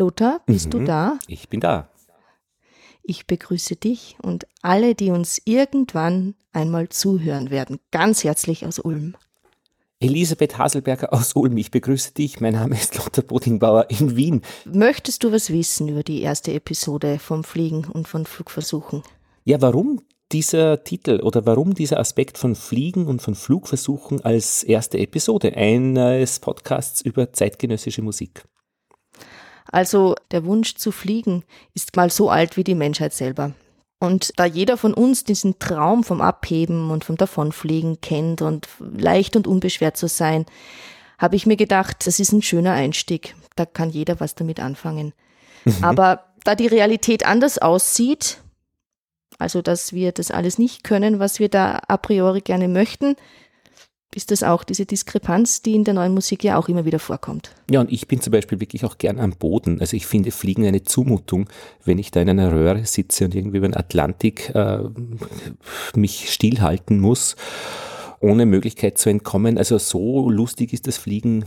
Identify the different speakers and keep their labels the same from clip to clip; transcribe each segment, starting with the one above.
Speaker 1: Lothar, bist du
Speaker 2: Mhm.
Speaker 1: da?
Speaker 2: Ich bin da.
Speaker 1: Ich begrüße dich und alle, die uns irgendwann einmal zuhören werden, ganz herzlich aus Ulm.
Speaker 2: Elisabeth Haselberger aus Ulm, ich begrüße dich. Mein Name ist Lothar Bodingbauer in Wien.
Speaker 1: Möchtest du was wissen über die erste Episode vom Fliegen und von Flugversuchen?
Speaker 2: Ja, warum dieser Titel oder warum dieser Aspekt von Fliegen und von Flugversuchen als erste Episode eines Podcasts über zeitgenössische Musik?
Speaker 1: Also der Wunsch zu fliegen ist mal so alt wie die Menschheit selber. Und da jeder von uns diesen Traum vom Abheben und vom Davonfliegen kennt und leicht und unbeschwert zu sein, habe ich mir gedacht, das ist ein schöner Einstieg. Da kann jeder was damit anfangen. Aber da die Realität anders aussieht, also dass wir das alles nicht können, was wir da a priori gerne möchten, ist das auch diese Diskrepanz, die in der neuen Musik ja auch immer wieder vorkommt.
Speaker 2: Ja, und ich bin zum Beispiel wirklich auch gern am Boden. Also ich finde Fliegen eine Zumutung, wenn ich da in einer Röhre sitze und irgendwie über den Atlantik äh, mich stillhalten muss, ohne Möglichkeit zu entkommen. Also so lustig ist das Fliegen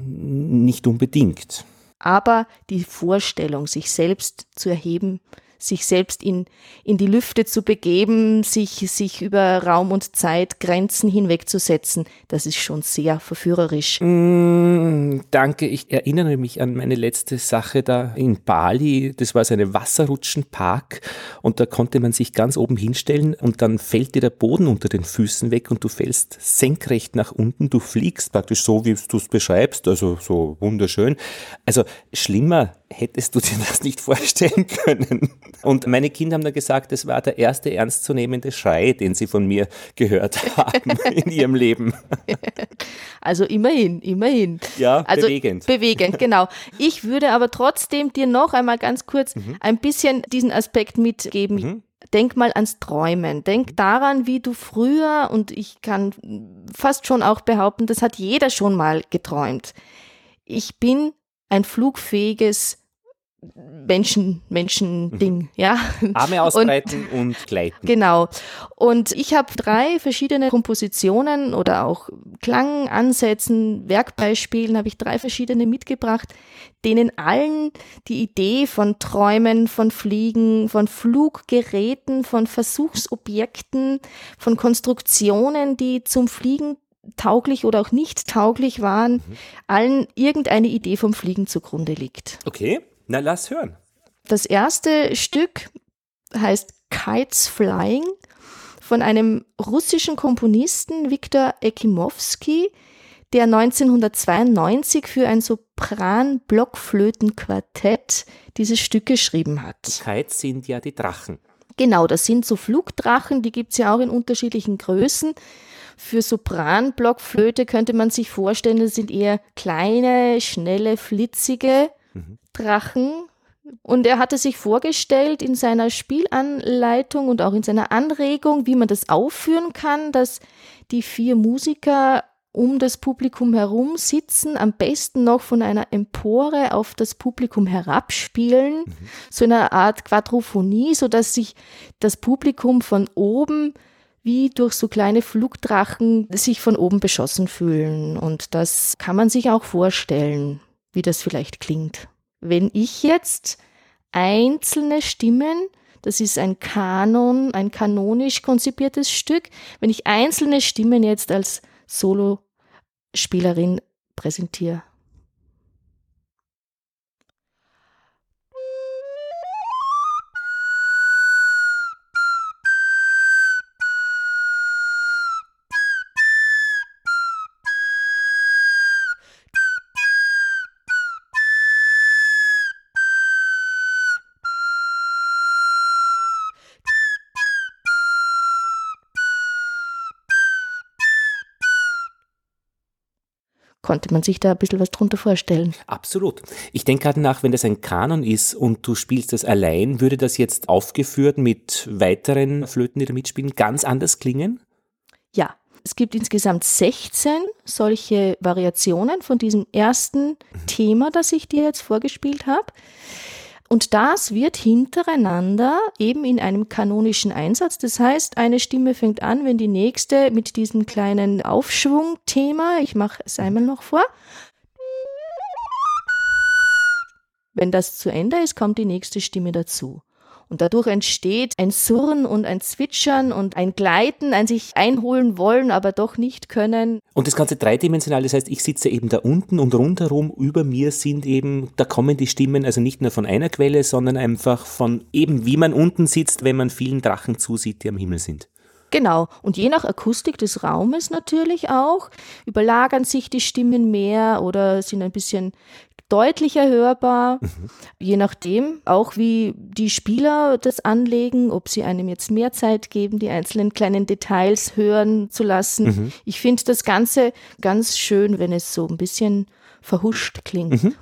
Speaker 2: nicht unbedingt.
Speaker 1: aber die Vorstellung, sich selbst zu erheben, sich selbst in, in die Lüfte zu begeben, sich, sich über Raum und Zeit Grenzen hinwegzusetzen, das ist schon sehr verführerisch.
Speaker 2: Mm, danke, ich erinnere mich an meine letzte Sache da in Bali. Das war so eine Wasserrutschenpark und da konnte man sich ganz oben hinstellen und dann fällt dir der Boden unter den Füßen weg und du fällst senkrecht nach unten. Du fliegst praktisch so, wie du es beschreibst, also so wunderschön. Also schlimmer hättest du dir das nicht vorstellen können. Und meine Kinder haben dann gesagt, das war der erste ernstzunehmende Schrei, den sie von mir gehört haben in ihrem Leben.
Speaker 1: Also immerhin, immerhin.
Speaker 2: Ja,
Speaker 1: Also
Speaker 2: bewegend.
Speaker 1: Bewegend, genau. Ich würde aber trotzdem dir noch einmal ganz kurz ein bisschen diesen Aspekt mitgeben.
Speaker 2: Mhm.
Speaker 1: Denk mal ans Träumen. Denk daran, wie du früher, und ich kann fast schon auch behaupten, das hat jeder schon mal geträumt. Ich bin ein flugfähiges Menschen, Menschen-Ding, ja.
Speaker 2: Arme ausbreiten und, gleiten.
Speaker 1: Genau. Und ich habe drei verschiedene Kompositionen oder auch Klangansätzen, Werkbeispielen, habe ich drei verschiedene mitgebracht, denen allen die Idee von Träumen, von Fliegen, von Fluggeräten, von Versuchsobjekten, von Konstruktionen, die zum Fliegen tauglich oder auch nicht tauglich waren, allen irgendeine Idee vom Fliegen zugrunde liegt.
Speaker 2: Okay, na lass hören.
Speaker 1: Das erste Stück heißt Kites Flying von einem russischen Komponisten, Viktor Ekimowski, der 1992 für ein Sopran-Blockflötenquartett dieses Stück geschrieben hat.
Speaker 2: Kites sind ja die Drachen.
Speaker 1: Genau, das sind so Flugdrachen, die gibt's ja auch in unterschiedlichen Größen. Für Sopran-Blockflöte könnte man sich vorstellen, das sind eher kleine, schnelle, flitzige Drachen. Und er hatte sich vorgestellt in seiner Spielanleitung und auch in seiner Anregung, wie man das aufführen kann, dass die vier Musiker um das Publikum herum sitzen, am besten noch von einer Empore auf das Publikum herabspielen, so eine Art Quadrophonie, so dass sich das Publikum von oben wie durch so kleine Flugdrachen sich von oben beschossen fühlen. Und das kann man sich auch vorstellen, wie das vielleicht klingt. Wenn ich jetzt einzelne Stimmen, das ist ein Kanon, ein kanonisch konzipiertes Stück, wenn ich einzelne Stimmen jetzt als Solospielerin präsentiere. Konnte man sich da ein bisschen was drunter vorstellen?
Speaker 2: Absolut. Ich denke gerade nach, wenn das ein Kanon ist und du spielst das allein, würde das jetzt aufgeführt mit weiteren Flöten, die da mitspielen, ganz anders klingen?
Speaker 1: Ja, es gibt insgesamt 16 solche Variationen von diesem ersten Thema, das ich dir jetzt vorgespielt habe. Und das wird hintereinander eben in einem kanonischen Einsatz. Das heißt, eine Stimme fängt an, wenn die nächste mit diesem kleinen Aufschwungthema, ich mache es einmal noch vor, Wenn das zu Ende ist, kommt die nächste Stimme dazu. Und dadurch entsteht ein Surren und ein Zwitschern und ein Gleiten, ein sich einholen wollen, aber doch nicht können.
Speaker 2: Und das Ganze dreidimensional, das heißt, ich sitze eben da unten und rundherum über mir sind eben, da kommen die Stimmen also nicht nur von einer Quelle, sondern einfach von eben, wie man unten sitzt, wenn man vielen Drachen zusieht, die am Himmel sind.
Speaker 1: Genau. Und je nach Akustik des Raumes natürlich auch, überlagern sich die Stimmen mehr oder sind ein bisschen deutlicher hörbar, mhm. je nachdem auch wie die Spieler das anlegen, ob sie einem jetzt mehr Zeit geben, die einzelnen kleinen Details hören zu lassen. Mhm. Ich finde das Ganze ganz schön, wenn es so ein bisschen verhuscht klingt. Mhm.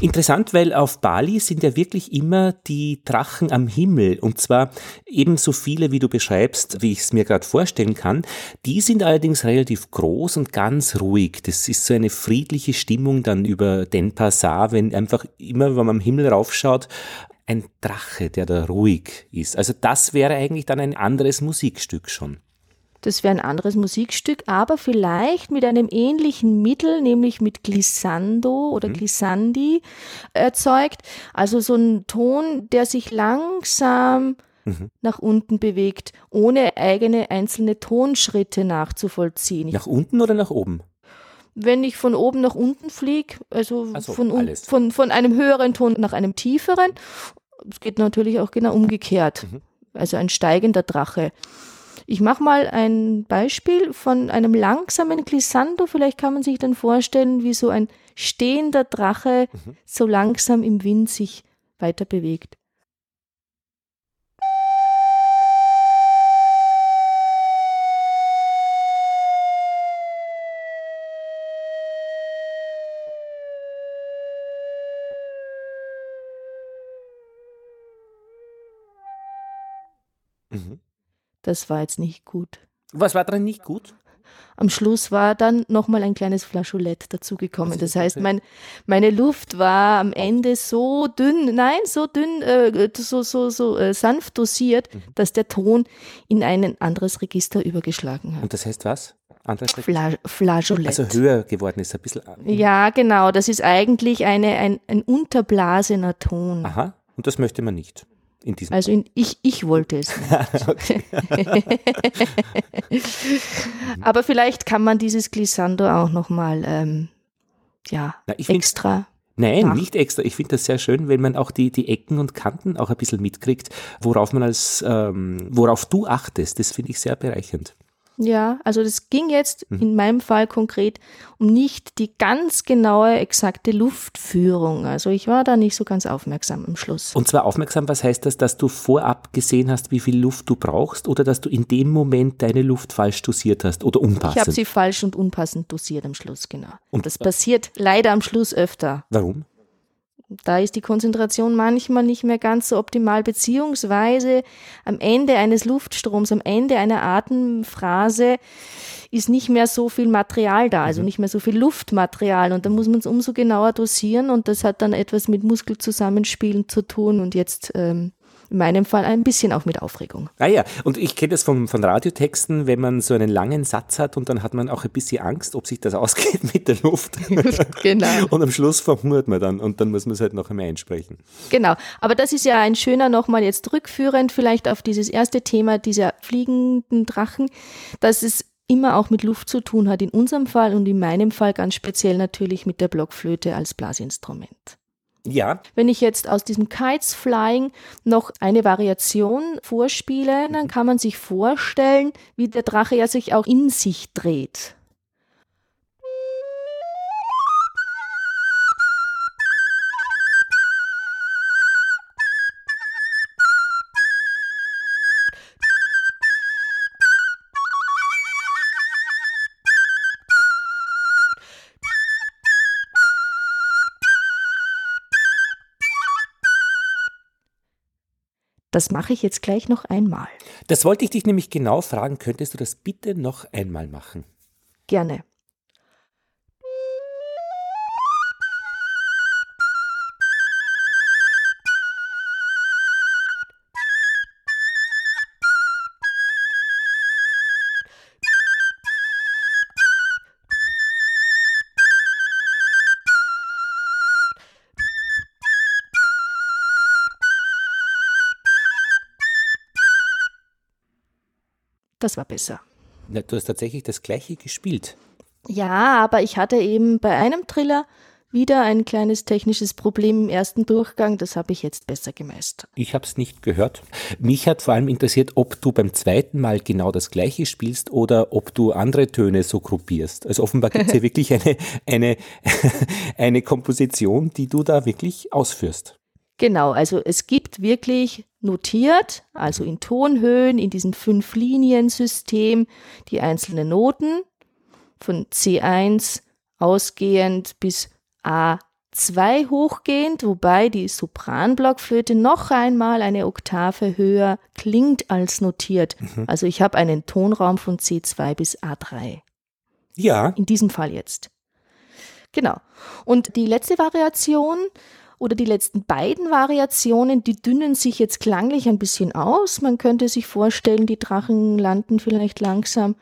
Speaker 2: Interessant, weil auf Bali sind ja wirklich immer die Drachen am Himmel und zwar ebenso viele, wie du beschreibst, wie ich es mir gerade vorstellen kann. Die sind allerdings relativ groß und ganz ruhig. Das ist so eine friedliche Stimmung dann über den Passar, wenn einfach immer, wenn man am Himmel raufschaut, ein Drache, der da ruhig ist. Also das wäre eigentlich dann ein anderes Musikstück schon.
Speaker 1: Das wäre ein anderes Musikstück, aber vielleicht mit einem ähnlichen Mittel, nämlich mit Glissando oder mhm. Glissandi erzeugt. Also so ein Ton, der sich langsam mhm. nach unten bewegt, ohne eigene einzelne Tonschritte nachzuvollziehen.
Speaker 2: Nach unten oder nach oben?
Speaker 1: Wenn ich von oben nach unten fliege, also so, von, von, von einem höheren Ton nach einem tieferen, es geht natürlich auch genau umgekehrt. Mhm. Also ein steigender Drache. Ich mache mal ein Beispiel von einem langsamen Glissando. Vielleicht kann man sich dann vorstellen, wie so ein stehender Drache mhm. so langsam im Wind sich weiter bewegt. Mhm. Das war jetzt nicht gut.
Speaker 2: Was war dran nicht gut?
Speaker 1: Am Schluss war dann nochmal ein kleines Flascholett dazugekommen. Das heißt, mein, meine Luft war am Ende so dünn, nein, so dünn, äh, so, so, so äh, sanft dosiert, mhm. dass der Ton in ein anderes Register übergeschlagen hat.
Speaker 2: Und das heißt was?
Speaker 1: Fla Flageolett.
Speaker 2: Also höher geworden ist, ein bisschen.
Speaker 1: Ja, genau. Das ist eigentlich eine, ein, ein unterblasener Ton.
Speaker 2: Aha. Und das möchte man nicht. In diesem
Speaker 1: also in, ich, ich wollte es Aber vielleicht kann man dieses Glissando auch nochmal ähm, ja, Na, extra.
Speaker 2: Nein, machen. nicht extra. Ich finde das sehr schön, wenn man auch die, die Ecken und Kanten auch ein bisschen mitkriegt, worauf man als, ähm, worauf du achtest. Das finde ich sehr bereichernd.
Speaker 1: Ja, also das ging jetzt mhm. in meinem Fall konkret um nicht die ganz genaue, exakte Luftführung. Also ich war da nicht so ganz aufmerksam am Schluss.
Speaker 2: Und zwar aufmerksam, was heißt das, dass du vorab gesehen hast, wie viel Luft du brauchst oder dass du in dem Moment deine Luft falsch dosiert hast oder unpassend?
Speaker 1: Ich habe sie falsch und unpassend dosiert am Schluss, genau. Und das passiert leider am Schluss öfter.
Speaker 2: Warum?
Speaker 1: Da ist die Konzentration manchmal nicht mehr ganz so optimal, beziehungsweise am Ende eines Luftstroms, am Ende einer Atemphrase ist nicht mehr so viel Material da, also mhm. nicht mehr so viel Luftmaterial. Und da muss man es umso genauer dosieren. Und das hat dann etwas mit Muskelzusammenspielen zu tun. Und jetzt ähm, in meinem Fall ein bisschen auch mit Aufregung.
Speaker 2: Ah ja, und ich kenne das von, von Radiotexten, wenn man so einen langen Satz hat und dann hat man auch ein bisschen Angst, ob sich das ausgeht mit der Luft. genau. Und am Schluss verhungert man dann und dann muss man es halt noch einmal einsprechen.
Speaker 1: Genau, aber das ist ja ein schöner nochmal jetzt rückführend vielleicht auf dieses erste Thema dieser fliegenden Drachen, dass es immer auch mit Luft zu tun hat, in unserem Fall und in meinem Fall ganz speziell natürlich mit der Blockflöte als Blasinstrument.
Speaker 2: Ja.
Speaker 1: Wenn ich jetzt aus diesem Kites Flying noch eine Variation vorspiele, dann mhm. kann man sich vorstellen, wie der Drache ja sich auch in sich dreht. Das mache ich jetzt gleich noch einmal.
Speaker 2: Das wollte ich dich nämlich genau fragen. Könntest du das bitte noch einmal machen?
Speaker 1: Gerne. Das war besser.
Speaker 2: Ja, du hast tatsächlich das gleiche gespielt.
Speaker 1: Ja, aber ich hatte eben bei einem Triller wieder ein kleines technisches Problem im ersten Durchgang. Das habe ich jetzt besser gemeistert.
Speaker 2: Ich habe es nicht gehört. Mich hat vor allem interessiert, ob du beim zweiten Mal genau das gleiche spielst oder ob du andere Töne so gruppierst. Also offenbar gibt es hier wirklich eine, eine, eine Komposition, die du da wirklich ausführst.
Speaker 1: Genau, also es gibt wirklich notiert, also in Tonhöhen, in diesem Fünf-Linien-System, die einzelnen Noten von C1 ausgehend bis A2 hochgehend, wobei die Sopranblockflöte noch einmal eine Oktave höher klingt als notiert. Mhm. Also ich habe einen Tonraum von C2 bis A3.
Speaker 2: Ja.
Speaker 1: In diesem Fall jetzt. Genau. Und die letzte Variation oder die letzten beiden Variationen, die dünnen sich jetzt klanglich ein bisschen aus. Man könnte sich vorstellen, die Drachen landen vielleicht langsam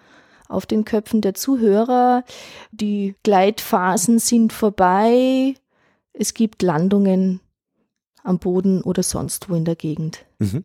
Speaker 1: auf den Köpfen der Zuhörer. Die Gleitphasen sind vorbei. Es gibt Landungen am Boden oder sonst wo in der Gegend. Mhm.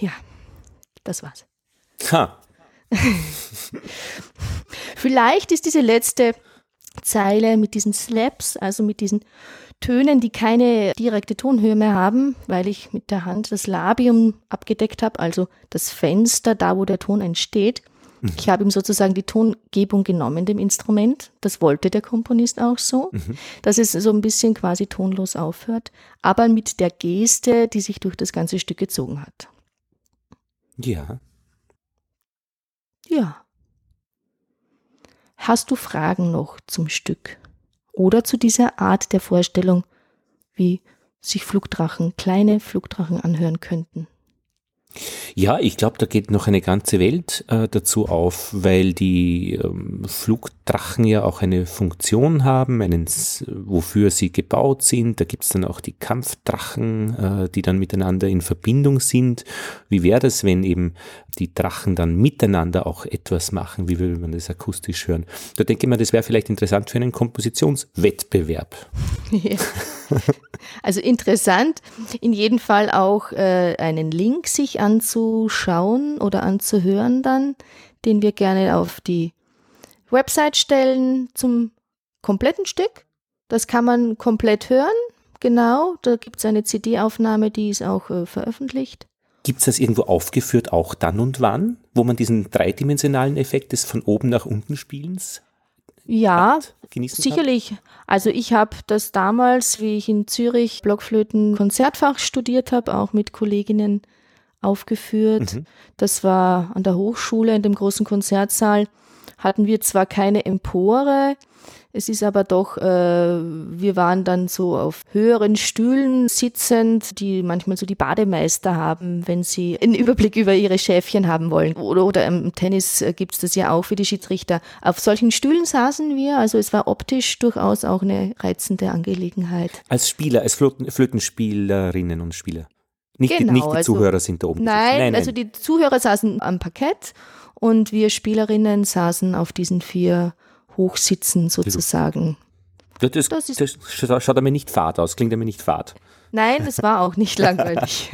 Speaker 1: Ja, das war's.
Speaker 2: Ha.
Speaker 1: Vielleicht ist diese letzte Zeile mit diesen Slaps, also mit diesen Tönen, die keine direkte Tonhöhe mehr haben, weil ich mit der Hand das Labium abgedeckt habe, also das Fenster, da wo der Ton entsteht. Mhm. Ich habe ihm sozusagen die Tongebung genommen, dem Instrument. Das wollte der Komponist auch so, mhm. dass es so ein bisschen quasi tonlos aufhört, aber mit der Geste, die sich durch das ganze Stück gezogen hat.
Speaker 2: Ja.
Speaker 1: Ja. Hast du Fragen noch zum Stück oder zu dieser Art der Vorstellung, wie sich Flugdrachen, kleine Flugdrachen anhören könnten?
Speaker 2: Ja, ich glaube, da geht noch eine ganze Welt äh, dazu auf, weil die ähm, Flugdrachen ja auch eine Funktion haben, einen, wofür sie gebaut sind. Da gibt es dann auch die Kampfdrachen, äh, die dann miteinander in Verbindung sind. Wie wäre das, wenn eben die Drachen dann miteinander auch etwas machen? Wie würde man das akustisch hören? Da denke ich mir, das wäre vielleicht interessant für einen Kompositionswettbewerb.
Speaker 1: Ja. Also interessant, in jedem Fall auch äh, einen Link sich anzuschauen oder anzuhören dann, den wir gerne auf die Website stellen zum kompletten Stück. Das kann man komplett hören, genau. Da gibt es eine CD-Aufnahme, die ist auch äh, veröffentlicht.
Speaker 2: Gibt es das irgendwo aufgeführt, auch dann und wann, wo man diesen dreidimensionalen Effekt des von oben nach unten Spielens
Speaker 1: ja, sicherlich. Hat? Also ich habe das damals, wie ich in Zürich Blockflöten Konzertfach studiert habe, auch mit Kolleginnen aufgeführt. Mhm. Das war an der Hochschule in dem großen Konzertsaal. Hatten wir zwar keine Empore, es ist aber doch, äh, wir waren dann so auf höheren Stühlen sitzend, die manchmal so die Bademeister haben, wenn sie einen Überblick über ihre Schäfchen haben wollen. Oder, oder im Tennis äh, gibt es das ja auch für die Schiedsrichter. Auf solchen Stühlen saßen wir, also es war optisch durchaus auch eine reizende Angelegenheit.
Speaker 2: Als Spieler, als Flöten, Flötenspielerinnen und Spieler. Nicht, genau, die, nicht die also, Zuhörer sind da oben.
Speaker 1: Nein, nein, also die Zuhörer saßen am Parkett und wir Spielerinnen saßen auf diesen vier Hochsitzen sozusagen.
Speaker 2: Das, das, das, ist, das schaut mir nicht fad aus, klingt mir nicht fad.
Speaker 1: Nein, es war auch nicht langweilig.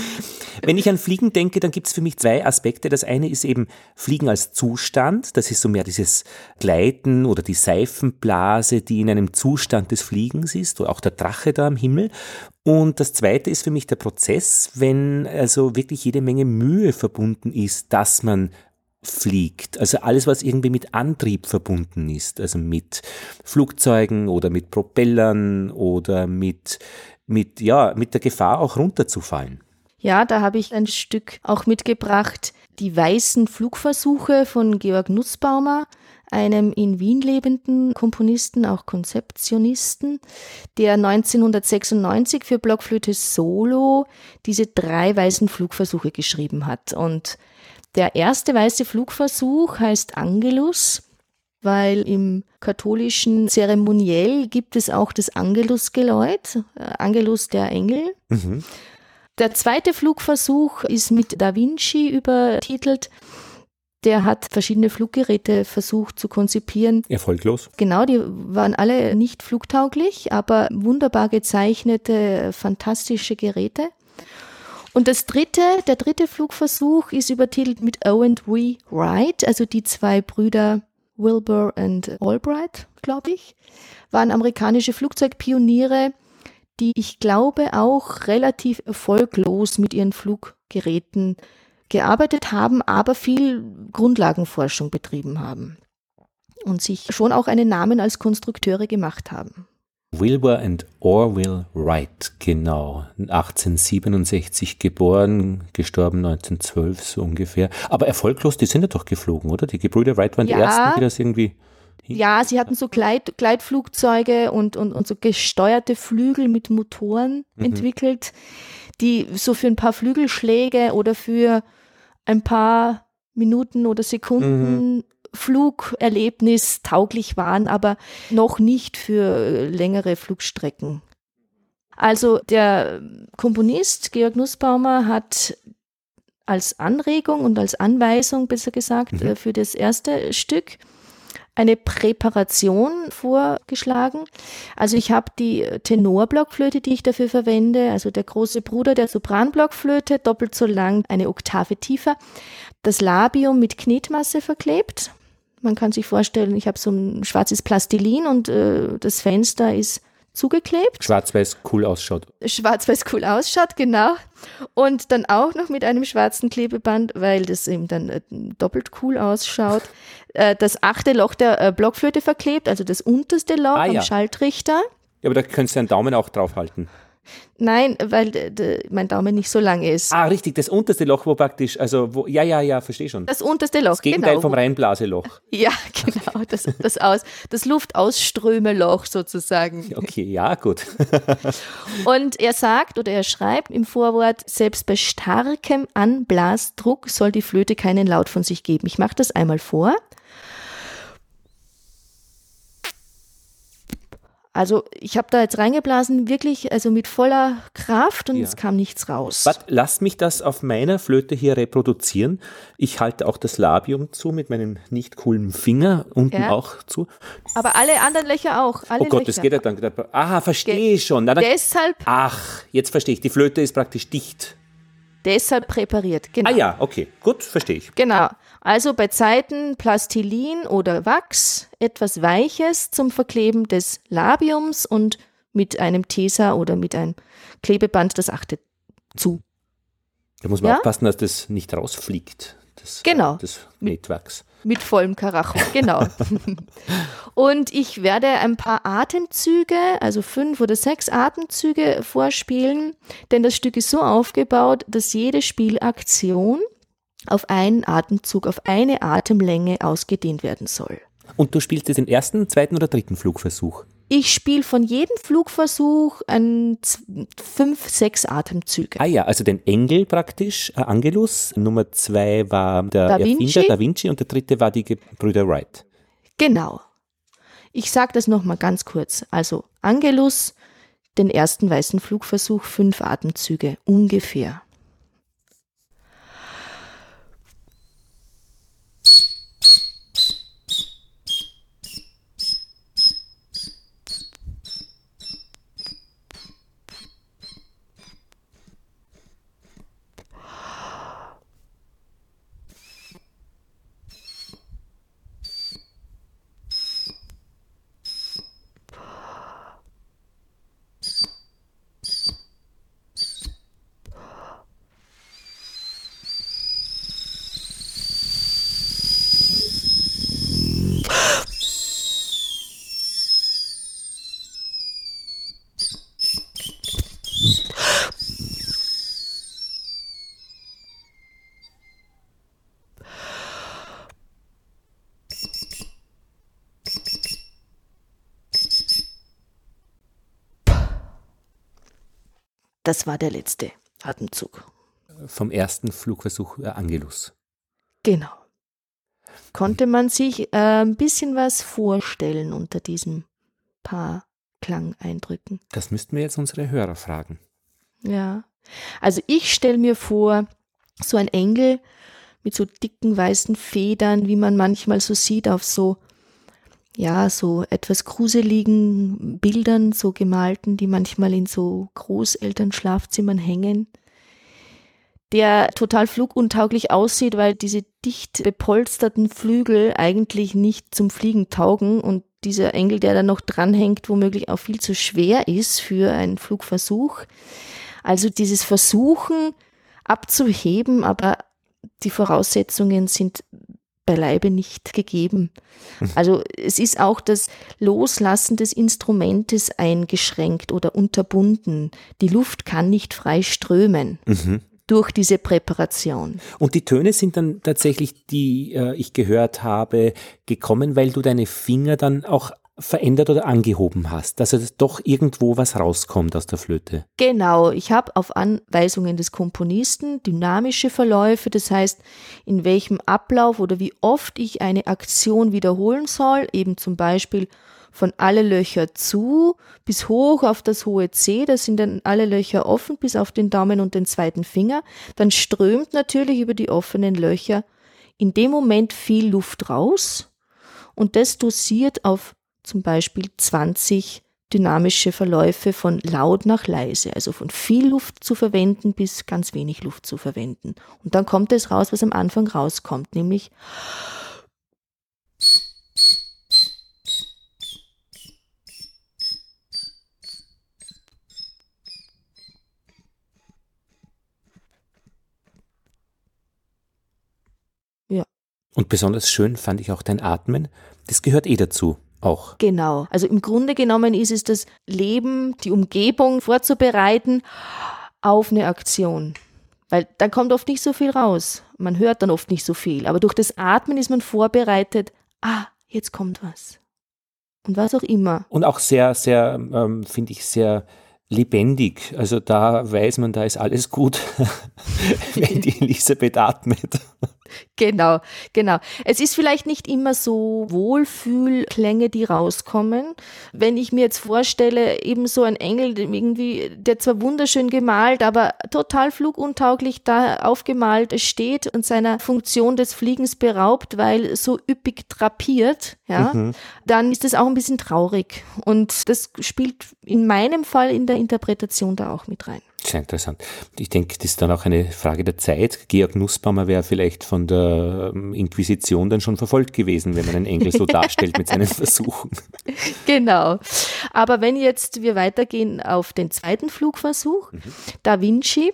Speaker 2: Wenn ich an Fliegen denke, dann gibt es für mich zwei Aspekte. Das eine ist eben Fliegen als Zustand. Das ist so mehr dieses Gleiten oder die Seifenblase, die in einem Zustand des Fliegens ist, oder auch der Drache da am Himmel. Und das zweite ist für mich der Prozess, wenn also wirklich jede Menge Mühe verbunden ist, dass man fliegt. Also alles, was irgendwie mit Antrieb verbunden ist, also mit Flugzeugen oder mit Propellern oder mit mit, ja, mit der Gefahr auch runterzufallen.
Speaker 1: Ja, da habe ich ein Stück auch mitgebracht, die weißen Flugversuche von Georg Nussbaumer, einem in Wien lebenden Komponisten, auch Konzeptionisten, der 1996 für Blockflöte Solo diese drei weißen Flugversuche geschrieben hat. Und der erste weiße Flugversuch heißt Angelus, weil im katholischen Zeremoniell gibt es auch das Angelusgeläut, äh, Angelus der Engel. Mhm. Der zweite Flugversuch ist mit Da Vinci übertitelt. Der hat verschiedene Fluggeräte versucht zu konzipieren.
Speaker 2: Erfolglos.
Speaker 1: Genau, die waren alle nicht flugtauglich, aber wunderbar gezeichnete, fantastische Geräte. Und das dritte, der dritte Flugversuch ist übertitelt mit O and We Wright, also die zwei Brüder Wilbur und Albright, glaube ich, waren amerikanische Flugzeugpioniere, die ich glaube auch relativ erfolglos mit ihren Fluggeräten gearbeitet haben, aber viel Grundlagenforschung betrieben haben und sich schon auch einen Namen als Konstrukteure gemacht haben.
Speaker 2: Wilbur and Orville Wright, genau. 1867 geboren, gestorben 1912 so ungefähr. Aber erfolglos, die sind ja doch geflogen, oder? Die Gebrüder Wright waren ja. die ersten, die das irgendwie.
Speaker 1: Ja, sie hatten so Gleit, Gleitflugzeuge und, und, und so gesteuerte Flügel mit Motoren mhm. entwickelt, die so für ein paar Flügelschläge oder für ein paar Minuten oder Sekunden mhm. Flugerlebnis tauglich waren, aber noch nicht für längere Flugstrecken. Also der Komponist Georg Nussbaumer hat als Anregung und als Anweisung, besser gesagt, mhm. Für das erste Stück eine Präparation vorgeschlagen. Also ich habe die Tenorblockflöte, die ich dafür verwende, also der große Bruder der Sopranblockflöte, doppelt so lang, eine Oktave tiefer, das Labium mit Knetmasse verklebt. Man kann sich vorstellen, ich habe so ein schwarzes Plastilin und äh, das Fenster ist zugeklebt.
Speaker 2: Schwarz-weiß cool ausschaut.
Speaker 1: Schwarz-weiß cool ausschaut, genau. Und dann auch noch mit einem schwarzen Klebeband, weil das eben dann äh, doppelt cool ausschaut. Äh, das achte Loch der äh, Blockflöte verklebt, also das unterste Loch ah, am ja. Schaltrichter.
Speaker 2: Ja, aber da könntest du einen Daumen auch draufhalten.
Speaker 1: Nein, weil mein Daumen nicht so lang ist.
Speaker 2: Ah, richtig, das unterste Loch, wo praktisch, also wo, ja, ja, ja, verstehe schon.
Speaker 1: Das unterste Loch,
Speaker 2: Das Gegenteil genau. vom Reinblaseloch.
Speaker 1: Ja, genau, das, das, aus, das Luftausströmeloch sozusagen.
Speaker 2: Okay, ja, gut.
Speaker 1: Und er sagt oder er schreibt im Vorwort, selbst bei starkem Anblasdruck soll die Flöte keinen Laut von sich geben. Ich mache das einmal vor. Also ich habe da jetzt reingeblasen, wirklich, also mit voller Kraft und ja. es kam nichts raus.
Speaker 2: But, lass mich das auf meiner Flöte hier reproduzieren. Ich halte auch das Labium zu mit meinem nicht coolen Finger unten ja. auch zu.
Speaker 1: Aber alle anderen Löcher auch.
Speaker 2: Oh Gott, Löcher. das geht ja dann. Aha, verstehe ich schon. Na, dann,
Speaker 1: deshalb.
Speaker 2: Ach, jetzt verstehe ich. Die Flöte ist praktisch dicht.
Speaker 1: Deshalb präpariert, genau.
Speaker 2: Ah ja, okay, gut, verstehe ich.
Speaker 1: Genau. Also bei Zeiten Plastilin oder Wachs, etwas Weiches zum Verkleben des Labiums und mit einem Tesa oder mit einem Klebeband das achte zu.
Speaker 2: Da muss man ja? aufpassen, dass das nicht rausfliegt. Das,
Speaker 1: genau.
Speaker 2: Das Netwachs.
Speaker 1: Mit vollem Karacho, genau. und ich werde ein paar Atemzüge, also fünf oder sechs Atemzüge vorspielen, denn das Stück ist so aufgebaut, dass jede Spielaktion auf einen Atemzug, auf eine Atemlänge ausgedehnt werden soll.
Speaker 2: Und du spielst jetzt den ersten, zweiten oder dritten Flugversuch?
Speaker 1: Ich spiele von jedem Flugversuch ein, fünf, sechs Atemzüge.
Speaker 2: Ah ja, also den Engel praktisch, äh, Angelus. Nummer zwei war der da Erfinder Vinci. Da Vinci und der dritte war die Brüder Wright.
Speaker 1: Genau. Ich sage das nochmal ganz kurz. Also Angelus, den ersten weißen Flugversuch, fünf Atemzüge ungefähr. Das war der letzte Atemzug.
Speaker 2: Vom ersten Flugversuch äh, Angelus.
Speaker 1: Genau. Konnte man sich äh, ein bisschen was vorstellen unter diesem paar Klangeindrücken?
Speaker 2: Das müssten wir jetzt unsere Hörer fragen.
Speaker 1: Ja. Also ich stelle mir vor, so ein Engel mit so dicken weißen Federn, wie man manchmal so sieht auf so, ja, so etwas gruseligen Bildern, so gemalten, die manchmal in so Großelternschlafzimmern hängen, der total fluguntauglich aussieht, weil diese dicht bepolsterten Flügel eigentlich nicht zum Fliegen taugen und dieser Engel, der da noch dranhängt, womöglich auch viel zu schwer ist für einen Flugversuch. Also dieses Versuchen abzuheben, aber die Voraussetzungen sind beileibe nicht gegeben. Mhm. Also es ist auch das Loslassen des Instrumentes eingeschränkt oder unterbunden. Die Luft kann nicht frei strömen. Mhm durch diese Präparation.
Speaker 2: Und die Töne sind dann tatsächlich, die äh, ich gehört habe, gekommen, weil du deine Finger dann auch verändert oder angehoben hast, dass also doch irgendwo was rauskommt aus der Flöte.
Speaker 1: Genau, ich habe auf Anweisungen des Komponisten dynamische Verläufe, das heißt, in welchem Ablauf oder wie oft ich eine Aktion wiederholen soll, eben zum Beispiel von alle Löcher zu bis hoch auf das hohe C, da sind dann alle Löcher offen bis auf den Daumen und den zweiten Finger, dann strömt natürlich über die offenen Löcher in dem Moment viel Luft raus und das dosiert auf zum Beispiel 20 dynamische Verläufe von laut nach leise, also von viel Luft zu verwenden bis ganz wenig Luft zu verwenden. Und dann kommt es raus, was am Anfang rauskommt, nämlich.
Speaker 2: Und besonders schön fand ich auch dein Atmen. Das gehört eh dazu auch.
Speaker 1: Genau. Also im Grunde genommen ist es das Leben, die Umgebung vorzubereiten auf eine Aktion. Weil dann kommt oft nicht so viel raus. Man hört dann oft nicht so viel. Aber durch das Atmen ist man vorbereitet, ah, jetzt kommt was. Und was auch immer.
Speaker 2: Und auch sehr, sehr, ähm, finde ich, sehr lebendig. Also da weiß man, da ist alles gut, wenn die Elisabeth atmet.
Speaker 1: Genau, genau. Es ist vielleicht nicht immer so Wohlfühlklänge, die rauskommen. Wenn ich mir jetzt vorstelle, eben so ein Engel, irgendwie, der zwar wunderschön gemalt, aber total fluguntauglich da aufgemalt steht und seiner Funktion des Fliegens beraubt, weil so üppig drapiert, ja, mhm. dann ist das auch ein bisschen traurig. Und das spielt in meinem Fall in der Interpretation da auch mit rein.
Speaker 2: Sehr interessant. Ich denke, das ist dann auch eine Frage der Zeit. Georg Nussbaumer wäre vielleicht von der ähm, Inquisition dann schon verfolgt gewesen, wenn man einen Engel so darstellt mit seinen Versuchen.
Speaker 1: Genau. Aber wenn jetzt wir weitergehen auf den zweiten Flugversuch, mhm. Da Vinci,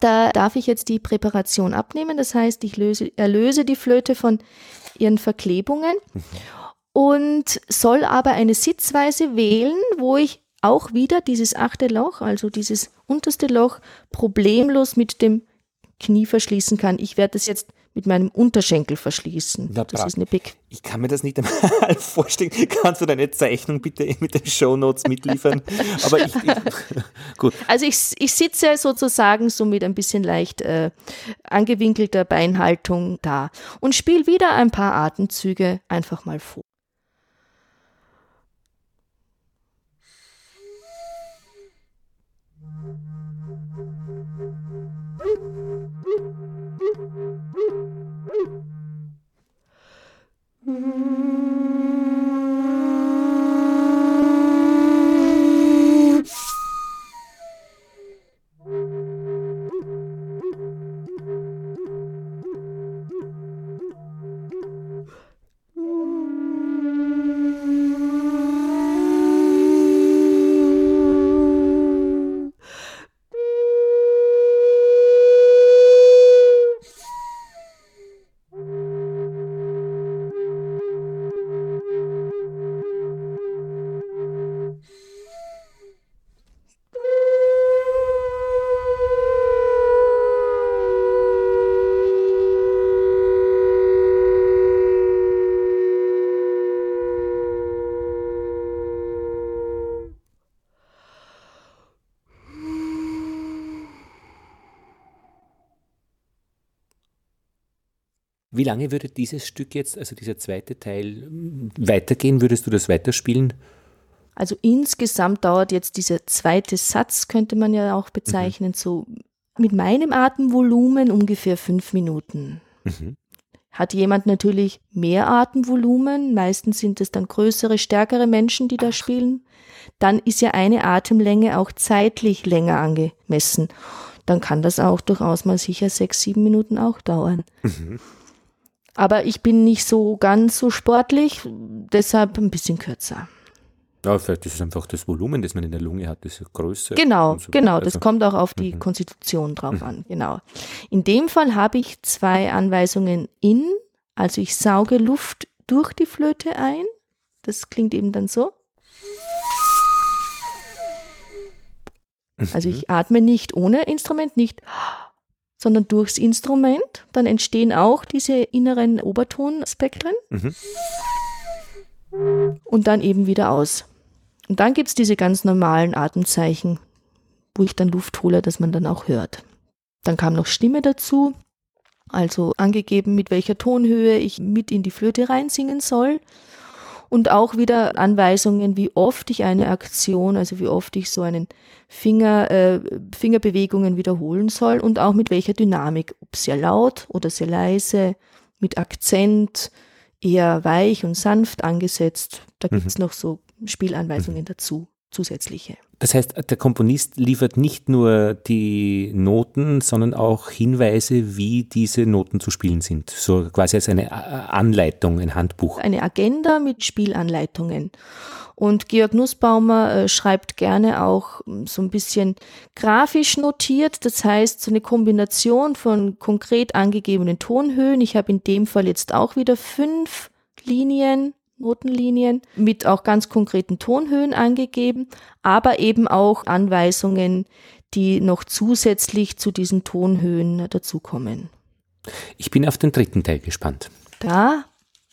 Speaker 1: da darf ich jetzt die Präparation abnehmen. Das heißt, ich löse, erlöse die Flöte von ihren Verklebungen mhm. und soll aber eine Sitzweise wählen, wo ich auch wieder dieses achte Loch, also dieses unterste Loch, problemlos mit dem Knie verschließen kann. Ich werde das jetzt mit meinem Unterschenkel verschließen.
Speaker 2: Na, das ist eine Big. Ich kann mir das nicht einmal vorstellen. Kannst du deine Zeichnung bitte mit den Shownotes mitliefern? Aber ich, ich
Speaker 1: gut. Also ich, ich sitze sozusagen so mit ein bisschen leicht äh, angewinkelter Beinhaltung da und spiele wieder ein paar Atemzüge einfach mal vor. うん。
Speaker 2: Wie lange würde dieses Stück jetzt, also dieser zweite Teil, weitergehen? Würdest du das weiterspielen?
Speaker 1: Also insgesamt dauert jetzt dieser zweite Satz, könnte man ja auch bezeichnen, mhm. so mit meinem Atemvolumen ungefähr fünf Minuten. Mhm. Hat jemand natürlich mehr Atemvolumen, meistens sind es dann größere, stärkere Menschen, die da spielen, dann ist ja eine Atemlänge auch zeitlich länger angemessen. Dann kann das auch durchaus mal sicher sechs, sieben Minuten auch dauern. Mhm. Aber ich bin nicht so ganz so sportlich, deshalb ein bisschen kürzer.
Speaker 2: Ja, vielleicht ist es einfach das Volumen, das man in der Lunge hat, das ist größer.
Speaker 1: Genau, so genau. Also, das kommt auch auf die mhm. Konstitution drauf mhm. an. Genau. In dem Fall habe ich zwei Anweisungen in, also ich sauge Luft durch die Flöte ein. Das klingt eben dann so. Also ich mhm. atme nicht ohne Instrument, nicht, sondern durchs Instrument. Dann entstehen auch diese inneren Obertonspektren. Mhm. Und dann eben wieder aus. Und dann gibt es diese ganz normalen Atemzeichen, wo ich dann Luft hole, dass man dann auch hört. Dann kam noch Stimme dazu, also angegeben, mit welcher Tonhöhe ich mit in die Flöte reinsingen soll. Und auch wieder Anweisungen, wie oft ich eine Aktion, also wie oft ich so einen Finger, äh, Fingerbewegungen wiederholen soll und auch mit welcher Dynamik, ob sehr laut oder sehr leise, mit Akzent, eher weich und sanft angesetzt. Da mhm. gibt's noch so Spielanweisungen mhm. dazu, zusätzliche.
Speaker 2: Das heißt, der Komponist liefert nicht nur die Noten, sondern auch Hinweise, wie diese Noten zu spielen sind. So quasi als eine Anleitung, ein Handbuch.
Speaker 1: Eine Agenda mit Spielanleitungen. Und Georg Nussbaumer äh, schreibt gerne auch hm, so ein bisschen grafisch notiert. Das heißt, so eine Kombination von konkret angegebenen Tonhöhen. Ich habe in dem Fall jetzt auch wieder fünf Linien Notenlinien mit auch ganz konkreten Tonhöhen angegeben, aber eben auch Anweisungen, die noch zusätzlich zu diesen Tonhöhen dazukommen.
Speaker 2: Ich bin auf den dritten Teil gespannt.
Speaker 1: Da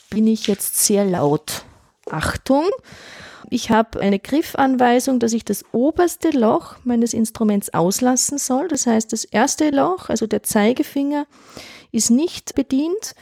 Speaker 1: bin ich jetzt sehr laut. Achtung! Ich habe eine Griffanweisung, dass ich das oberste Loch meines Instruments auslassen soll. Das heißt, das erste Loch, also der Zeigefinger, ist nicht bedient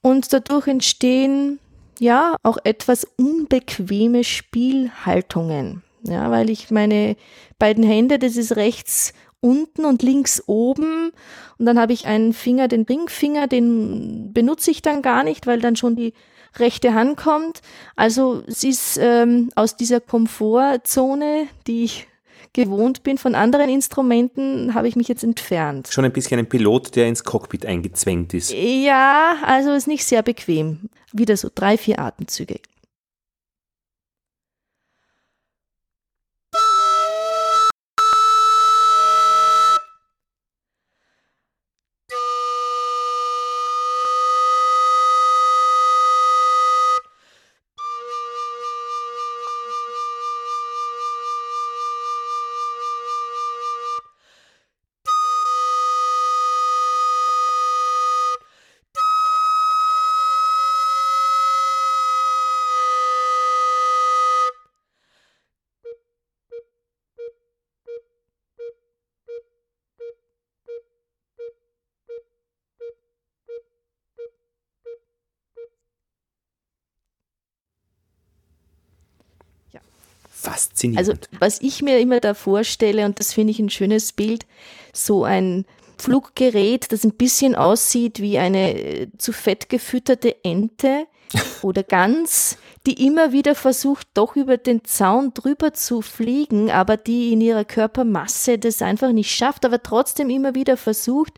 Speaker 1: und dadurch entstehen ja auch etwas unbequeme Spielhaltungen. Ja, weil ich meine beiden Hände, das ist rechts unten und links oben. Und dann habe ich einen Finger, den Ringfinger, den benutze ich dann gar nicht, weil dann schon die rechte Hand kommt. Also es ist ähm, aus dieser Komfortzone, die ich gewohnt bin von anderen Instrumenten, habe ich mich jetzt entfernt.
Speaker 2: Schon ein bisschen ein Pilot, der ins Cockpit eingezwängt ist.
Speaker 1: Ja, also ist nicht sehr bequem. Wieder so drei, vier Atemzüge.
Speaker 2: Faszinierend.
Speaker 1: Also was ich mir immer da vorstelle, und das finde ich ein schönes Bild, so ein Fluggerät, das ein bisschen aussieht wie eine äh, zu fett gefütterte Ente oder Gans, die immer wieder versucht, doch über den Zaun drüber zu fliegen, aber die in ihrer Körpermasse das einfach nicht schafft, aber trotzdem immer wieder versucht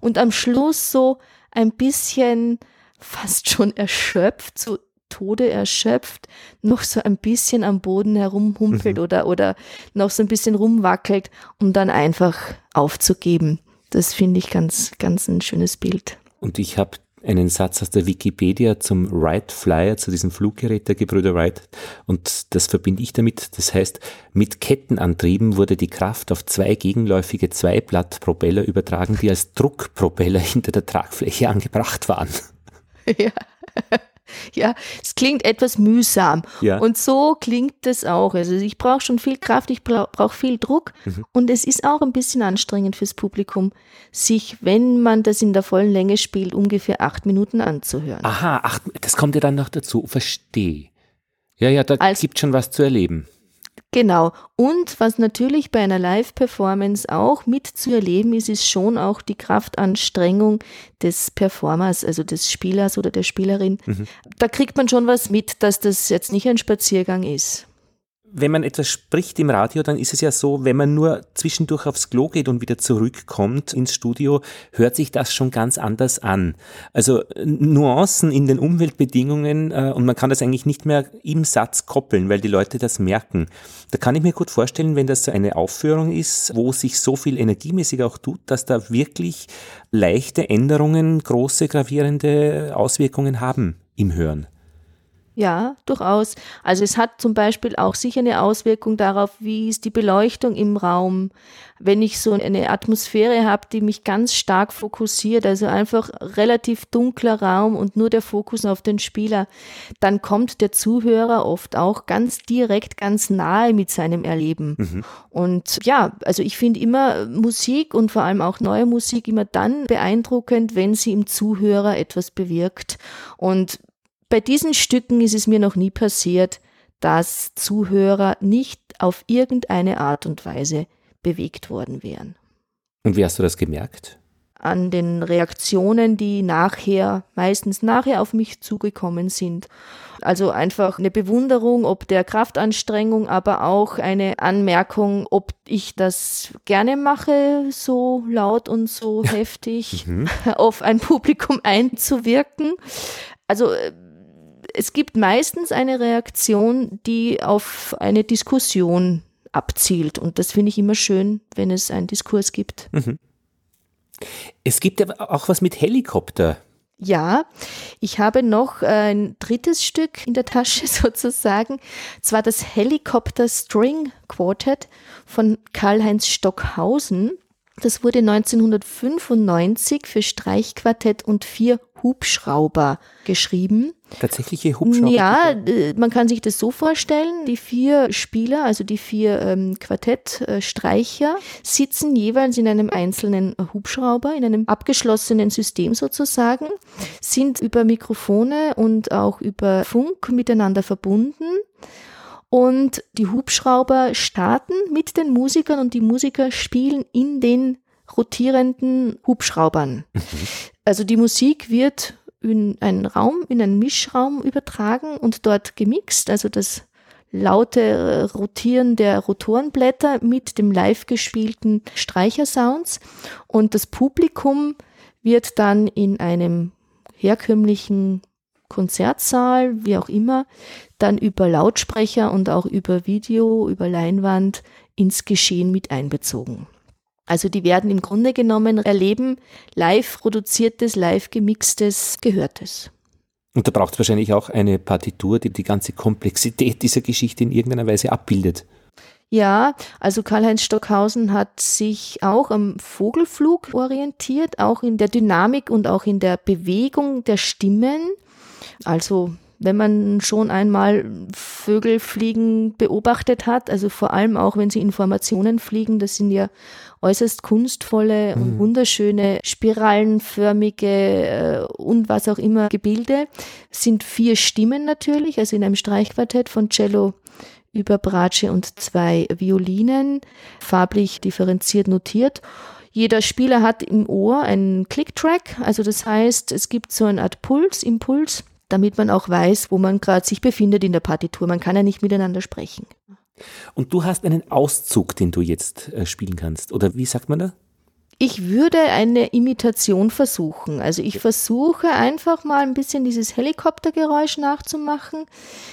Speaker 1: und am Schluss so ein bisschen fast schon erschöpft, so Tode erschöpft, noch so ein bisschen am Boden herumhumpelt mhm. oder, oder noch so ein bisschen rumwackelt, um dann einfach aufzugeben. Das finde ich ganz, ganz ein schönes Bild.
Speaker 2: Und ich habe einen Satz aus der Wikipedia zum Wright Flyer, zu diesem Fluggerät der Gebrüder Wright. Und das verbinde ich damit. Das heißt, mit Kettenantrieben wurde die Kraft auf zwei gegenläufige Zweiblattpropeller übertragen, die als Druckpropeller hinter der Tragfläche angebracht waren.
Speaker 1: Ja. Ja, es klingt etwas mühsam. Ja. Und so klingt es auch. Also ich brauche schon viel Kraft, ich brauche viel Druck. Mhm. Und es ist auch ein bisschen anstrengend fürs Publikum, sich, wenn man das in der vollen Länge spielt, ungefähr acht Minuten anzuhören.
Speaker 2: Aha, acht, das kommt ja dann noch dazu. Verstehe. Ja, ja, da gibt schon was zu erleben.
Speaker 1: Genau. Und was natürlich bei einer Live-Performance auch mit zu erleben ist, ist schon auch die Kraftanstrengung des Performers, also des Spielers oder der Spielerin. Mhm. Da kriegt man schon was mit, dass das jetzt nicht ein Spaziergang ist
Speaker 2: wenn man etwas spricht im Radio, dann ist es ja so, wenn man nur zwischendurch aufs Klo geht und wieder zurückkommt ins Studio, hört sich das schon ganz anders an. Also Nuancen in den Umweltbedingungen äh, und man kann das eigentlich nicht mehr im Satz koppeln, weil die Leute das merken. Da kann ich mir gut vorstellen, wenn das so eine Aufführung ist, wo sich so viel energiemäßig auch tut, dass da wirklich leichte Änderungen große gravierende Auswirkungen haben im Hören.
Speaker 1: Ja, durchaus. Also es hat zum Beispiel auch sicher eine Auswirkung darauf, wie ist die Beleuchtung im Raum. Wenn ich so eine Atmosphäre habe, die mich ganz stark fokussiert, also einfach relativ dunkler Raum und nur der Fokus auf den Spieler, dann kommt der Zuhörer oft auch ganz direkt, ganz nahe mit seinem Erleben. Mhm. Und ja, also ich finde immer Musik und vor allem auch neue Musik immer dann beeindruckend, wenn sie im Zuhörer etwas bewirkt. Und bei diesen Stücken ist es mir noch nie passiert, dass Zuhörer nicht auf irgendeine Art und Weise bewegt worden wären.
Speaker 2: Und wie hast du das gemerkt?
Speaker 1: An den Reaktionen, die nachher, meistens nachher auf mich zugekommen sind. Also einfach eine Bewunderung ob der Kraftanstrengung, aber auch eine Anmerkung, ob ich das gerne mache, so laut und so heftig mhm. auf ein Publikum einzuwirken. Also äh, es gibt meistens eine Reaktion, die auf eine Diskussion abzielt. Und das finde ich immer schön, wenn es einen Diskurs gibt. Mhm.
Speaker 2: Es gibt aber auch was mit Helikopter.
Speaker 1: Ja, ich habe noch ein drittes Stück in der Tasche sozusagen. Zwar das Helikopter String Quartet von Karl-Heinz Stockhausen. Das wurde 1995 für Streichquartett und vier Hubschrauber geschrieben.
Speaker 2: Tatsächliche Hubschrauber?
Speaker 1: Ja, äh, man kann sich das so vorstellen. Die vier Spieler, also die vier ähm, Quartettstreicher, sitzen jeweils in einem einzelnen Hubschrauber, in einem abgeschlossenen System sozusagen, sind über Mikrofone und auch über Funk miteinander verbunden. Und die Hubschrauber starten mit den Musikern und die Musiker spielen in den rotierenden Hubschraubern. Mhm. Also die Musik wird in einen Raum, in einen Mischraum übertragen und dort gemixt, also das laute Rotieren der Rotorenblätter mit dem live gespielten Streichersounds und das Publikum wird dann in einem herkömmlichen Konzertsaal, wie auch immer, dann über Lautsprecher und auch über Video, über Leinwand ins Geschehen mit einbezogen. Also die werden im Grunde genommen erleben live produziertes, live gemixtes, gehörtes.
Speaker 2: Und da braucht es wahrscheinlich auch eine Partitur, die die ganze Komplexität dieser Geschichte in irgendeiner Weise abbildet.
Speaker 1: Ja, also Karl-Heinz Stockhausen hat sich auch am Vogelflug orientiert, auch in der Dynamik und auch in der Bewegung der Stimmen. Also wenn man schon einmal Vögel fliegen beobachtet hat, also vor allem auch wenn sie Informationen fliegen, das sind ja äußerst kunstvolle und mhm. wunderschöne spiralenförmige äh, und was auch immer Gebilde, sind vier Stimmen natürlich, also in einem Streichquartett von Cello über Bratsche und zwei Violinen, farblich differenziert notiert. Jeder Spieler hat im Ohr einen Click-Track, also das heißt, es gibt so eine Art Puls, Impuls, damit man auch weiß, wo man gerade sich befindet in der Partitur. Man kann ja nicht miteinander sprechen.
Speaker 2: Und du hast einen Auszug, den du jetzt äh, spielen kannst. Oder wie sagt man da?
Speaker 1: Ich würde eine Imitation versuchen. Also ich versuche einfach mal ein bisschen dieses Helikoptergeräusch nachzumachen.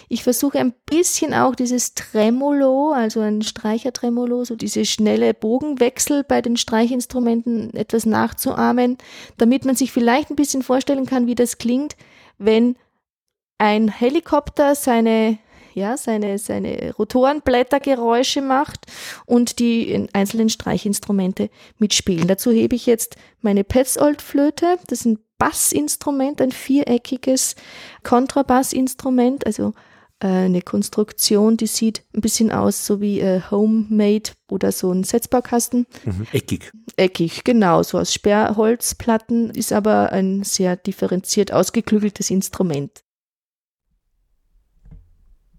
Speaker 1: Ich versuche ein bisschen auch dieses Tremolo, also ein Streichertremolo, so diese schnelle Bogenwechsel bei den Streichinstrumenten etwas nachzuahmen, damit man sich vielleicht ein bisschen vorstellen kann, wie das klingt, wenn ein Helikopter seine ja, seine, seine Rotorenblättergeräusche macht und die einzelnen Streichinstrumente mitspielen. Dazu hebe ich jetzt meine Petzold-Flöte. Das sind Bassinstrument, ein viereckiges Kontrabassinstrument, also äh, eine Konstruktion, die sieht ein bisschen aus so wie äh, Homemade oder so ein Setzbaukasten.
Speaker 2: Mhm, eckig.
Speaker 1: Eckig, genau, so aus Sperrholzplatten, ist aber ein sehr differenziert ausgeklügeltes Instrument.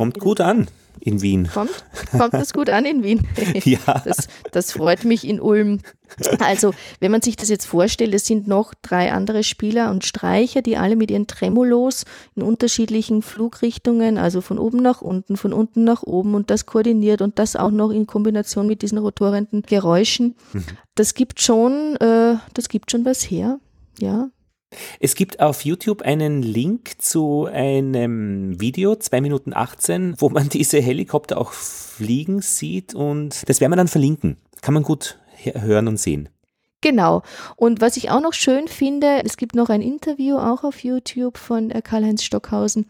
Speaker 2: kommt gut an in Wien.
Speaker 1: Kommt, kommt das gut an in Wien?
Speaker 2: ja.
Speaker 1: Das, das freut mich in Ulm. Also, wenn man sich das jetzt vorstellt, es sind noch drei andere Spieler und Streicher, die alle mit ihren Tremolos in unterschiedlichen Flugrichtungen, also von oben nach unten, von unten nach oben und das koordiniert und das auch noch in Kombination mit diesen rotorenden Geräuschen. Mhm. Das gibt schon, äh, das gibt schon was her. Ja,
Speaker 2: es gibt auf YouTube einen Link zu einem Video, 2 Minuten 18, wo man diese Helikopter auch fliegen sieht und das werden wir dann verlinken. Kann man gut hören und sehen.
Speaker 1: Genau. Und was ich auch noch schön finde, es gibt noch ein Interview auch auf YouTube von äh, Karl-Heinz Stockhausen,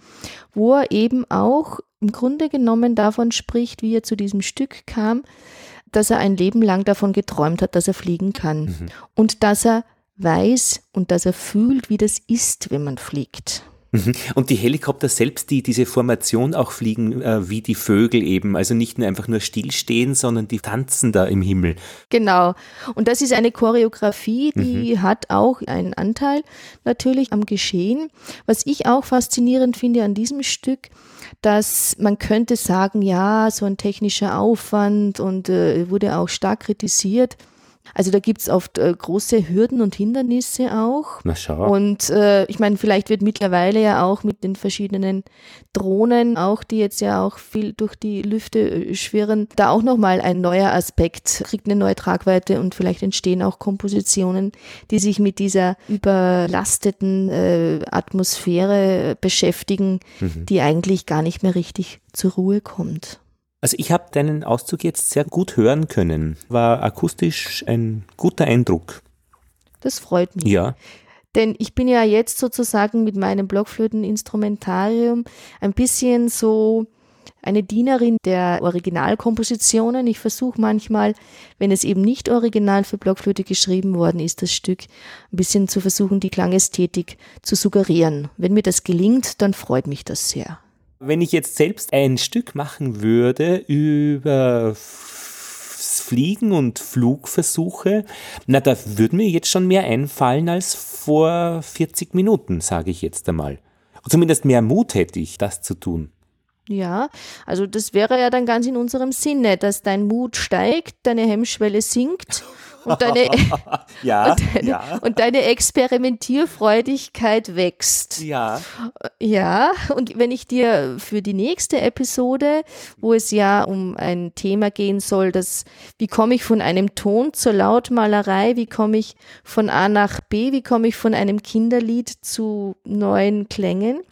Speaker 1: wo er eben auch im Grunde genommen davon spricht, wie er zu diesem Stück kam, dass er ein Leben lang davon geträumt hat, dass er fliegen kann mhm. und dass er weiß und dass er fühlt, wie das ist, wenn man fliegt.
Speaker 2: Mhm. Und die Helikopter selbst, die diese Formation auch fliegen, äh, wie die Vögel eben, also nicht nur einfach nur stillstehen, sondern die tanzen da im Himmel.
Speaker 1: Genau. Und das ist eine Choreografie, die mhm. hat auch einen Anteil natürlich am Geschehen. Was ich auch faszinierend finde an diesem Stück, dass man könnte sagen, ja, so ein technischer Aufwand und äh, wurde auch stark kritisiert. Also da gibt es oft äh, große Hürden und Hindernisse auch.
Speaker 2: Na schau.
Speaker 1: Und äh, ich meine, vielleicht wird mittlerweile ja auch mit den verschiedenen Drohnen, auch die jetzt ja auch viel durch die Lüfte äh, schwirren, da auch nochmal ein neuer Aspekt, kriegt eine neue Tragweite und vielleicht entstehen auch Kompositionen, die sich mit dieser überlasteten äh, Atmosphäre beschäftigen, mhm. die eigentlich gar nicht mehr richtig zur Ruhe kommt.
Speaker 2: Also ich habe deinen Auszug jetzt sehr gut hören können. War akustisch ein guter Eindruck.
Speaker 1: Das freut mich.
Speaker 2: Ja.
Speaker 1: Denn ich bin ja jetzt sozusagen mit meinem Blockflöten-Instrumentarium ein bisschen so eine Dienerin der Originalkompositionen. Ich versuche manchmal, wenn es eben nicht original für Blockflöte geschrieben worden ist, das Stück ein bisschen zu versuchen, die Klangästhetik zu suggerieren. Wenn mir das gelingt, dann freut mich das sehr.
Speaker 2: Wenn ich jetzt selbst ein Stück machen würde über Fliegen und Flugversuche, na, da würde mir jetzt schon mehr einfallen als vor 40 Minuten, sage ich jetzt einmal. Zumindest mehr Mut hätte ich, das zu tun.
Speaker 1: Ja, also das wäre ja dann ganz in unserem Sinne, dass dein Mut steigt, deine Hemmschwelle sinkt und deine,
Speaker 2: ja,
Speaker 1: und deine,
Speaker 2: ja.
Speaker 1: und deine Experimentierfreudigkeit wächst.
Speaker 2: Ja.
Speaker 1: Ja, und wenn ich dir für die nächste Episode, wo es ja um ein Thema gehen soll, das, wie komme ich von einem Ton zur Lautmalerei, wie komme ich von A nach B, wie komme ich von einem Kinderlied zu neuen Klängen,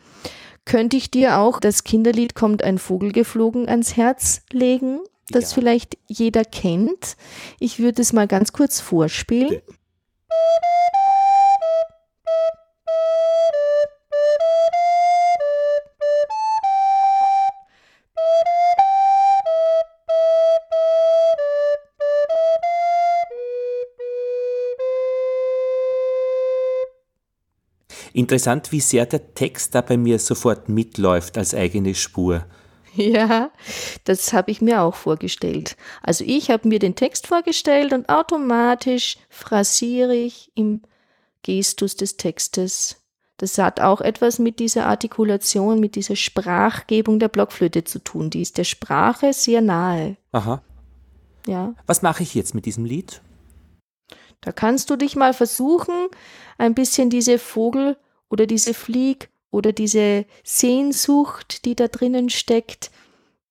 Speaker 1: könnte ich dir auch das Kinderlied kommt ein Vogel geflogen ans Herz legen das ja. vielleicht jeder kennt. Ich würde es mal ganz kurz vorspielen.
Speaker 2: Interessant, wie sehr der Text da bei mir sofort mitläuft als eigene Spur.
Speaker 1: Ja, das habe ich mir auch vorgestellt. Also ich habe mir den Text vorgestellt und automatisch phrasiere ich im Gestus des Textes. Das hat auch etwas mit dieser Artikulation, mit dieser Sprachgebung der Blockflöte zu tun. Die ist der Sprache sehr nahe.
Speaker 2: Aha.
Speaker 1: Ja.
Speaker 2: Was mache ich jetzt mit diesem Lied?
Speaker 1: Da kannst du dich mal versuchen, ein bisschen diese Vogel oder diese Flieg oder diese Sehnsucht, die da drinnen steckt.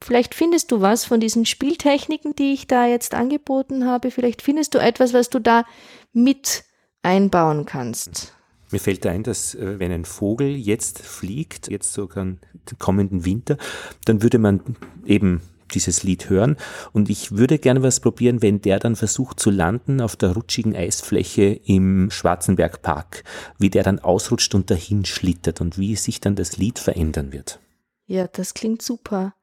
Speaker 1: Vielleicht findest du was von diesen Spieltechniken, die ich da jetzt angeboten habe. Vielleicht findest du etwas, was du da mit einbauen kannst.
Speaker 2: Mir fällt ein, dass äh, wenn ein Vogel jetzt fliegt, jetzt sogar im kommenden Winter, dann würde man eben dieses Lied hören. Und ich würde gerne was probieren, wenn der dann versucht zu landen auf der rutschigen Eisfläche im Schwarzenbergpark, wie der dann ausrutscht und dahin schlittert und wie sich dann das Lied verändern wird.
Speaker 1: Ja, das klingt super.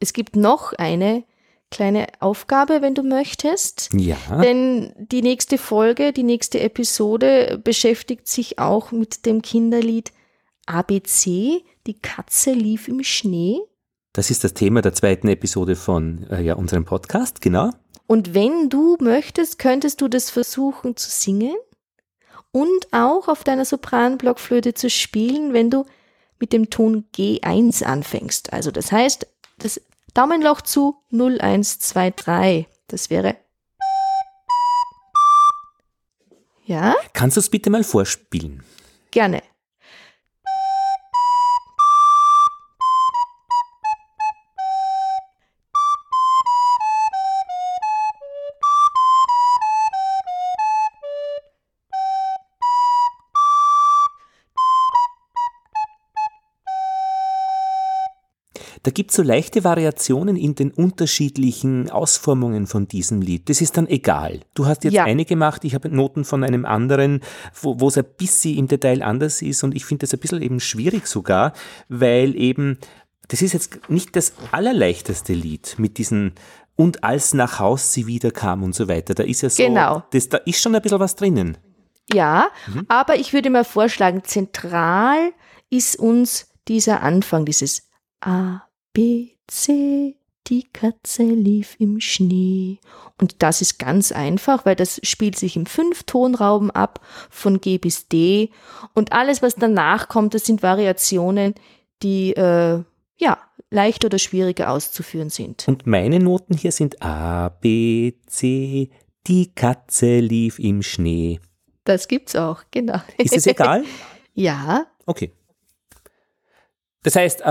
Speaker 1: Es gibt noch eine kleine Aufgabe, wenn du möchtest.
Speaker 2: Ja.
Speaker 1: Denn die nächste Folge, die nächste Episode beschäftigt sich auch mit dem Kinderlied ABC. Die Katze lief im Schnee.
Speaker 2: Das ist das Thema der zweiten Episode von äh, ja, unserem Podcast, genau.
Speaker 1: Und wenn du möchtest, könntest du das versuchen zu singen und auch auf deiner Sopranblockflöte zu spielen, wenn du mit dem Ton G1 anfängst. Also das heißt, das Daumenloch zu 0123. Das wäre. Ja?
Speaker 2: Kannst du es bitte mal vorspielen?
Speaker 1: Gerne.
Speaker 2: Gibt es so leichte Variationen in den unterschiedlichen Ausformungen von diesem Lied. Das ist dann egal. Du hast jetzt
Speaker 1: Ja.
Speaker 2: eine gemacht, ich habe Noten von einem anderen, wo es ein bisschen im Detail anders ist und ich finde das ein bisschen eben schwierig sogar, weil eben, das ist jetzt nicht das allerleichteste Lied mit diesen und als nach Haus sie wieder kam und so weiter. Da ist ja so,
Speaker 1: Genau.
Speaker 2: das, da ist schon ein bisschen was drinnen.
Speaker 1: Ja, aber ich würde mal vorschlagen, zentral ist uns dieser Anfang, dieses A, B, C, die Katze lief im Schnee. Und das ist ganz einfach, weil das spielt sich im Fünftonraum ab, von G bis D. Und alles, was danach kommt, das sind Variationen, die, äh, ja, leicht oder schwieriger auszuführen sind.
Speaker 2: Und meine Noten hier sind A, B, C, die Katze lief im Schnee.
Speaker 1: Das gibt's auch, genau.
Speaker 2: Ist es egal?
Speaker 1: ja,
Speaker 2: Okay. Das heißt, äh,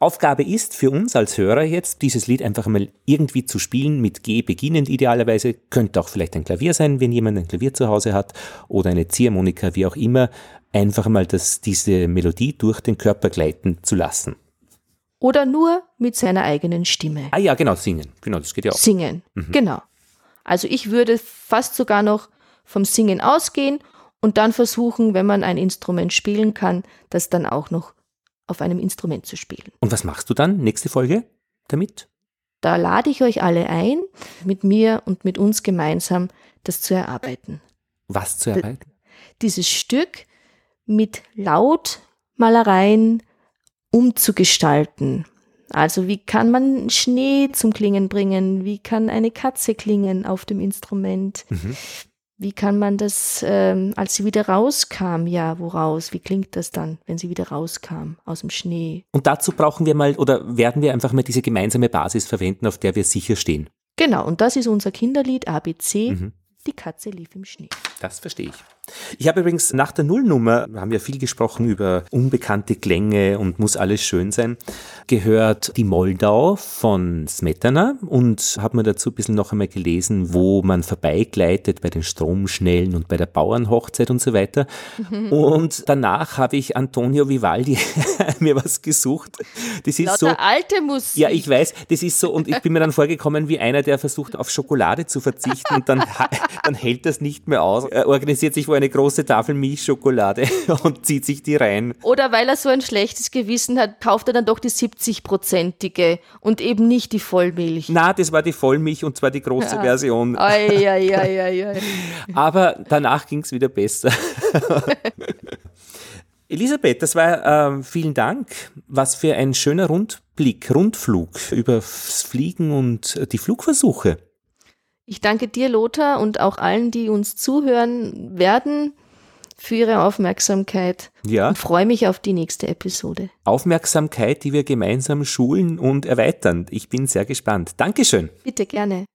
Speaker 2: Aufgabe ist für uns als Hörer jetzt, dieses Lied einfach mal irgendwie zu spielen, mit G beginnend idealerweise. Könnte auch vielleicht ein Klavier sein, wenn jemand ein Klavier zu Hause hat oder eine Ziehharmonika, wie auch immer. Einfach mal das, diese Melodie durch den Körper gleiten zu lassen.
Speaker 1: oder nur mit seiner eigenen Stimme.
Speaker 2: Ah ja, genau, singen. Genau, das geht ja auch.
Speaker 1: Singen. Genau. Also ich würde fast sogar noch vom Singen ausgehen und dann versuchen, wenn man ein Instrument spielen kann, das dann auch noch auf einem Instrument zu spielen.
Speaker 2: Und was machst du dann? Nächste Folge damit?
Speaker 1: Da lade ich euch alle ein, mit mir und mit uns gemeinsam das zu erarbeiten.
Speaker 2: Was zu erarbeiten?
Speaker 1: Dieses Stück mit Lautmalereien umzugestalten. Also wie kann man Schnee zum Klingen bringen? Wie kann eine Katze klingen auf dem Instrument?
Speaker 2: Mhm.
Speaker 1: Wie kann man das, ähm, als sie wieder rauskam, ja, woraus? Wie klingt das dann, wenn sie wieder rauskam aus dem Schnee?
Speaker 2: Und dazu brauchen wir mal oder werden wir einfach mal diese gemeinsame Basis verwenden, auf der wir sicher stehen.
Speaker 1: Genau, und das ist unser Kinderlied ABC.
Speaker 2: Mhm.
Speaker 1: Die Katze lief im Schnee.
Speaker 2: Das verstehe ich. Ich habe übrigens nach der Nullnummer, wir haben ja viel gesprochen über unbekannte Klänge und muss alles schön sein, gehört die Moldau von Smetana und habe mir dazu ein bisschen noch einmal gelesen, wo man vorbeigleitet bei den Stromschnellen und bei der Bauernhochzeit und so weiter. Und danach habe ich Antonio Vivaldi mir was gesucht. Das ist
Speaker 1: Lauter
Speaker 2: so.
Speaker 1: alte Musik.
Speaker 2: Ja, ich weiß, das ist so, und ich bin mir dann vorgekommen wie einer, der versucht, auf Schokolade zu verzichten und dann, dann hält das nicht mehr aus. Er organisiert sich wohl eine große Tafel Milchschokolade und zieht sich die rein.
Speaker 1: Oder weil er so ein schlechtes Gewissen hat, kauft er dann doch die 70-prozentige und eben nicht die Vollmilch.
Speaker 2: Na, das war die Vollmilch und zwar die große Version.
Speaker 1: Ei, ei, ei, ei.
Speaker 2: Aber danach ging es wieder besser. Elisabeth, das war ähm, vielen Dank. Was für ein schöner Rundblick, Rundflug über das Fliegen und äh, die Flugversuche.
Speaker 1: Ich danke dir, Lothar, und auch allen, die uns zuhören werden, für ihre Aufmerksamkeit
Speaker 2: Ja.
Speaker 1: und freue mich auf die nächste Episode.
Speaker 2: Aufmerksamkeit, die wir gemeinsam schulen und erweitern. Ich bin sehr gespannt. Dankeschön.
Speaker 1: Bitte gerne.